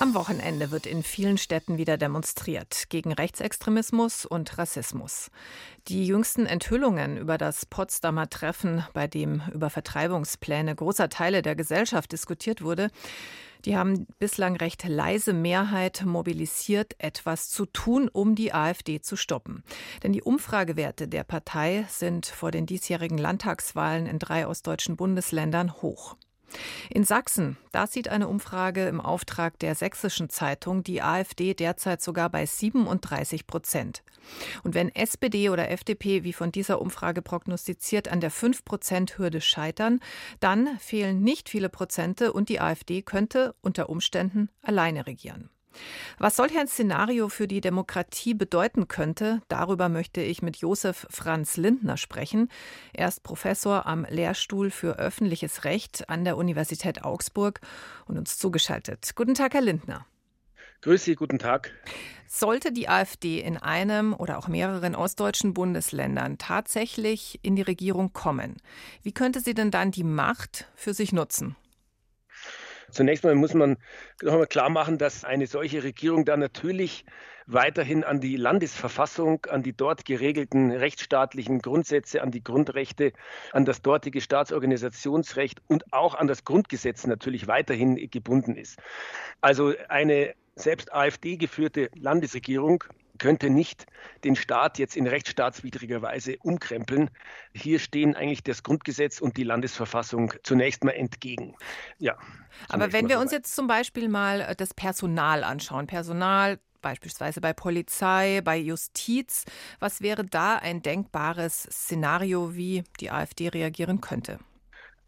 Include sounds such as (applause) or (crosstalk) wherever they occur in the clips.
Am Wochenende wird in vielen Städten wieder demonstriert gegen Rechtsextremismus und Rassismus. Die jüngsten Enthüllungen über das Potsdamer Treffen, bei dem über Vertreibungspläne großer Teile der Gesellschaft diskutiert wurde, die haben bislang recht leise Mehrheit mobilisiert, etwas zu tun, um die AfD zu stoppen. Denn die Umfragewerte der Partei sind vor den diesjährigen Landtagswahlen in drei ostdeutschen Bundesländern hoch. In Sachsen, da sieht eine Umfrage im Auftrag der Sächsischen Zeitung die AfD derzeit sogar bei 37 Prozent. Und wenn SPD oder FDP, wie von dieser Umfrage prognostiziert, an der 5-Prozent-Hürde scheitern, dann fehlen nicht viele Prozente und die AfD könnte unter Umständen alleine regieren. Was solch ein Szenario für die Demokratie bedeuten könnte, darüber möchte ich mit Josef Franz Lindner sprechen. Er ist Professor am Lehrstuhl für öffentliches Recht an der Universität Augsburg und uns zugeschaltet. Guten Tag, Herr Lindner. Grüß Sie, guten Tag. Sollte die AfD in einem oder auch mehreren ostdeutschen Bundesländern tatsächlich in die Regierung kommen, wie könnte sie denn dann die Macht für sich nutzen? Zunächst mal muss man noch einmal klar machen, dass eine solche Regierung dann natürlich weiterhin an die Landesverfassung, an die dort geregelten rechtsstaatlichen Grundsätze, an die Grundrechte, an das dortige Staatsorganisationsrecht und auch an das Grundgesetz natürlich weiterhin gebunden ist. Also eine selbst AfD geführte Landesregierung könnte nicht den Staat jetzt in rechtsstaatswidriger Weise umkrempeln. Hier stehen eigentlich das Grundgesetz und die Landesverfassung zunächst mal entgegen. Ja. Aber wenn wir uns jetzt zum Beispiel mal äh, das Personal anschauen, Personal beispielsweise bei Polizei, bei Justiz, was wäre da ein denkbares Szenario, wie die AfD reagieren könnte?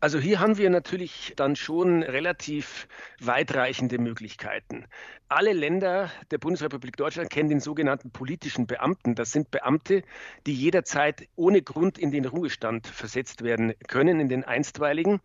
Also hier haben wir natürlich dann schon relativ weitreichende Möglichkeiten. Alle Länder der Bundesrepublik Deutschland kennen den sogenannten politischen Beamten. Das sind Beamte, die jederzeit ohne Grund in den Ruhestand versetzt werden können, in den einstweiligen.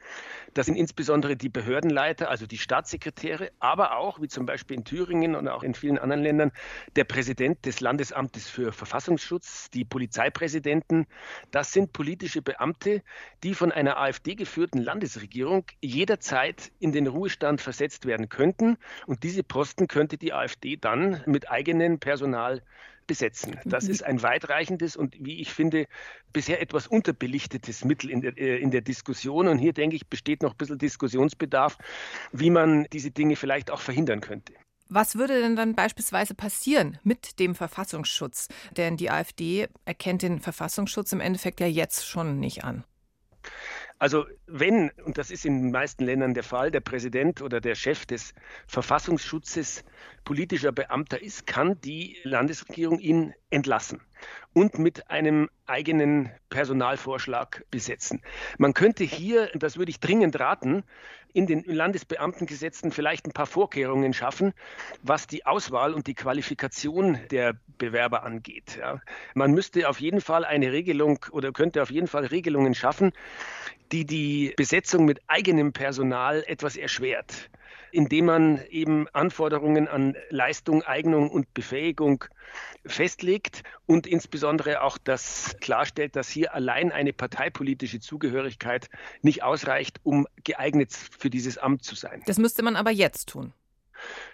Das sind insbesondere die Behördenleiter, also die Staatssekretäre, aber auch, wie zum Beispiel in Thüringen und auch in vielen anderen Ländern, der Präsident des Landesamtes für Verfassungsschutz, die Polizeipräsidenten. Das sind politische Beamte, die von einer AfD geführt geführten Landesregierung jederzeit in den Ruhestand versetzt werden könnten. Und diese Posten könnte die AfD dann mit eigenem Personal besetzen. Das ist ein weitreichendes und, wie ich finde, bisher etwas unterbelichtetes Mittel in der, äh, in der Diskussion. Und hier, denke ich, besteht noch ein bisschen Diskussionsbedarf, wie man diese Dinge vielleicht auch verhindern könnte. Was würde denn dann beispielsweise passieren mit dem Verfassungsschutz? Denn die AfD erkennt den Verfassungsschutz im Endeffekt ja jetzt schon nicht an. Also wenn, und das ist in den meisten Ländern der Fall, der Präsident oder der Chef des Verfassungsschutzes politischer Beamter ist, kann die Landesregierung ihn entlassen und mit einem eigenen Personalvorschlag besetzen. Man könnte hier, das würde ich dringend raten, in den Landesbeamtengesetzen vielleicht ein paar Vorkehrungen schaffen, was die Auswahl und die Qualifikation der Bewerber angeht. Ja. Man müsste auf jeden Fall eine Regelung oder könnte auf jeden Fall Regelungen schaffen, die die Besetzung mit eigenem Personal etwas erschwert indem man eben Anforderungen an Leistung, Eignung und Befähigung festlegt und insbesondere auch das klarstellt, dass hier allein eine parteipolitische Zugehörigkeit nicht ausreicht, um geeignet für dieses Amt zu sein. Das müsste man aber jetzt tun.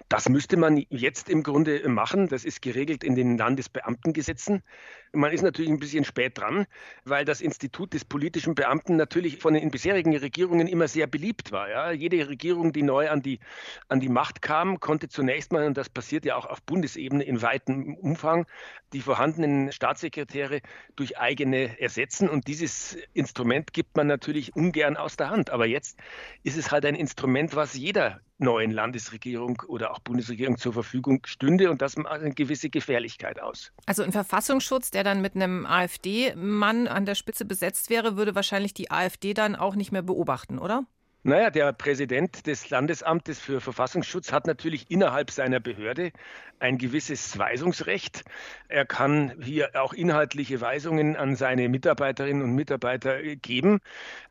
Das müsste man jetzt im Grunde machen. Das ist geregelt in den Landesbeamtengesetzen. Man ist natürlich ein bisschen spät dran, weil das Institut des politischen Beamten natürlich von den bisherigen Regierungen immer sehr beliebt war. Ja. Jede Regierung, die neu an die, an die Macht kam, konnte zunächst mal, und das passiert ja auch auf Bundesebene in weitem Umfang, die vorhandenen Staatssekretäre durch eigene ersetzen. Und dieses Instrument gibt man natürlich ungern aus der Hand. Aber jetzt ist es halt ein Instrument, was jeder neuen Landesregierung oder auch Bundesregierung zur Verfügung stünde und das macht eine gewisse Gefährlichkeit aus. Also ein Verfassungsschutz, der dann mit einem AfD-Mann an der Spitze besetzt wäre, würde wahrscheinlich die AfD dann auch nicht mehr beobachten, oder? Naja, der Präsident des Landesamtes für Verfassungsschutz hat natürlich innerhalb seiner Behörde ein gewisses Weisungsrecht. Er kann hier auch inhaltliche Weisungen an seine Mitarbeiterinnen und Mitarbeiter geben.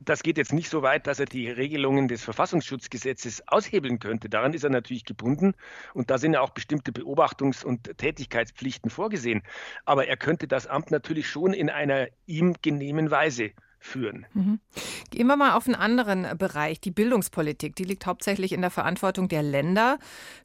Das geht jetzt nicht so weit, dass er die Regelungen des Verfassungsschutzgesetzes aushebeln könnte. Daran ist er natürlich gebunden und da sind ja auch bestimmte Beobachtungs- und Tätigkeitspflichten vorgesehen. Aber er könnte das Amt natürlich schon in einer ihm genehmen Weise führen. Mhm. Gehen wir mal auf einen anderen Bereich, die Bildungspolitik. Die liegt hauptsächlich in der Verantwortung der Länder.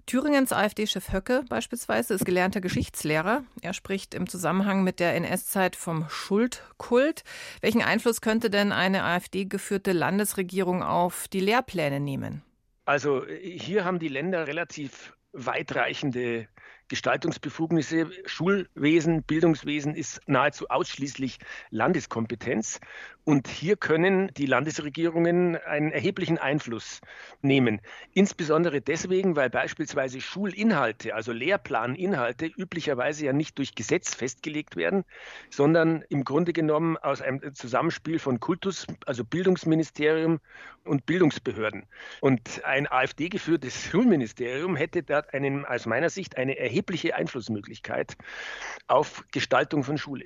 Thüringens AfD-Chef Höcke beispielsweise ist gelernter Geschichtslehrer. Er spricht im Zusammenhang mit der NS-Zeit vom Schuldkult. Welchen Einfluss könnte denn eine AfD-geführte Landesregierung auf die Lehrpläne nehmen? Also hier haben die Länder relativ weitreichende Gestaltungsbefugnisse. Schulwesen, Bildungswesen ist nahezu ausschließlich Landeskompetenz. Und hier können die Landesregierungen einen erheblichen Einfluss nehmen. Insbesondere deswegen, weil beispielsweise Schulinhalte, also Lehrplaninhalte, üblicherweise ja nicht durch Gesetz festgelegt werden, sondern im Grunde genommen aus einem Zusammenspiel von Kultus, also Bildungsministerium und Bildungsbehörden. Und ein AfD-geführtes Schulministerium hätte da einen, aus meiner Sicht eine erhebliche Einflussmöglichkeit auf Gestaltung von Schule.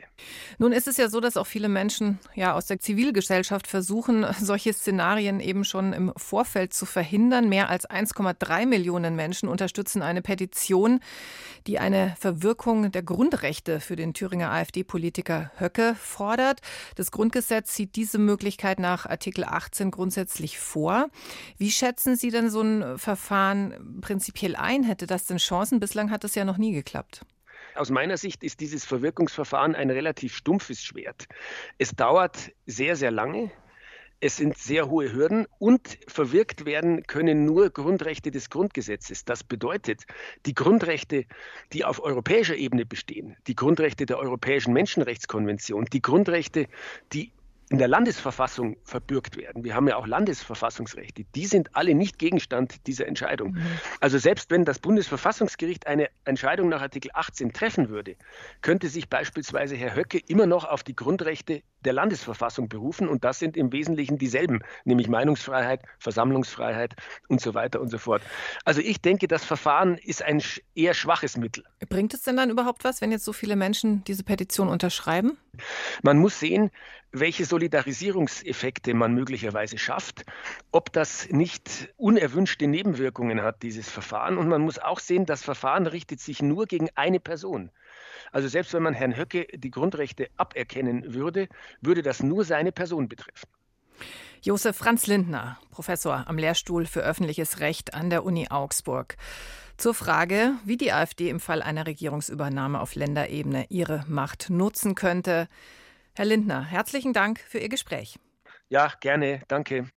Nun ist es ja so, dass auch viele Menschen ja aus der Zivilgesellschaft versuchen, (laughs) solche Szenarien eben schon im Vorfeld zu verhindern. Mehr als 1,3 Millionen Menschen unterstützen eine Petition, die eine Verwirkung der Grundrechte für den Thüringer AfD-Politiker Höcke fordert. Das Grundgesetz sieht diese Möglichkeit nach Artikel 18 grundsätzlich vor. Wie schätzen Sie denn so ein Verfahren prinzipiell ein? Hätte das denn Chancen? Bislang hat es ja noch nie geklappt. Aus meiner Sicht ist dieses Verwirkungsverfahren ein relativ stumpfes Schwert. Es dauert sehr, sehr lange. Es sind sehr hohe Hürden und verwirkt werden können nur Grundrechte des Grundgesetzes. Das bedeutet, die Grundrechte, die auf europäischer Ebene bestehen, die Grundrechte der Europäischen Menschenrechtskonvention, die Grundrechte, die in der Landesverfassung verbürgt werden. Wir haben ja auch Landesverfassungsrechte. Die sind alle nicht Gegenstand dieser Entscheidung. Mhm. Also selbst wenn das Bundesverfassungsgericht eine Entscheidung nach Artikel 18 treffen würde, könnte sich beispielsweise Herr Höcke immer noch auf die Grundrechte der Landesverfassung berufen. Und das sind im Wesentlichen dieselben, nämlich Meinungsfreiheit, Versammlungsfreiheit und so weiter und so fort. Also ich denke, das Verfahren ist ein eher schwaches Mittel. Bringt es denn dann überhaupt was, wenn jetzt so viele Menschen diese Petition unterschreiben? Man muss sehen, welche Solidarisierungseffekte man möglicherweise schafft, ob das nicht unerwünschte Nebenwirkungen hat, dieses Verfahren. Und man muss auch sehen, das Verfahren richtet sich nur gegen eine Person. Also selbst wenn man Herrn Höcke die Grundrechte aberkennen würde, würde das nur seine Person betreffen. Josef Franz Lindner, Professor am Lehrstuhl für öffentliches Recht an der Uni Augsburg. Zur Frage, wie die AfD im Fall einer Regierungsübernahme auf Länderebene ihre Macht nutzen könnte. Herr Lindner, herzlichen Dank für Ihr Gespräch. Ja, gerne. Danke.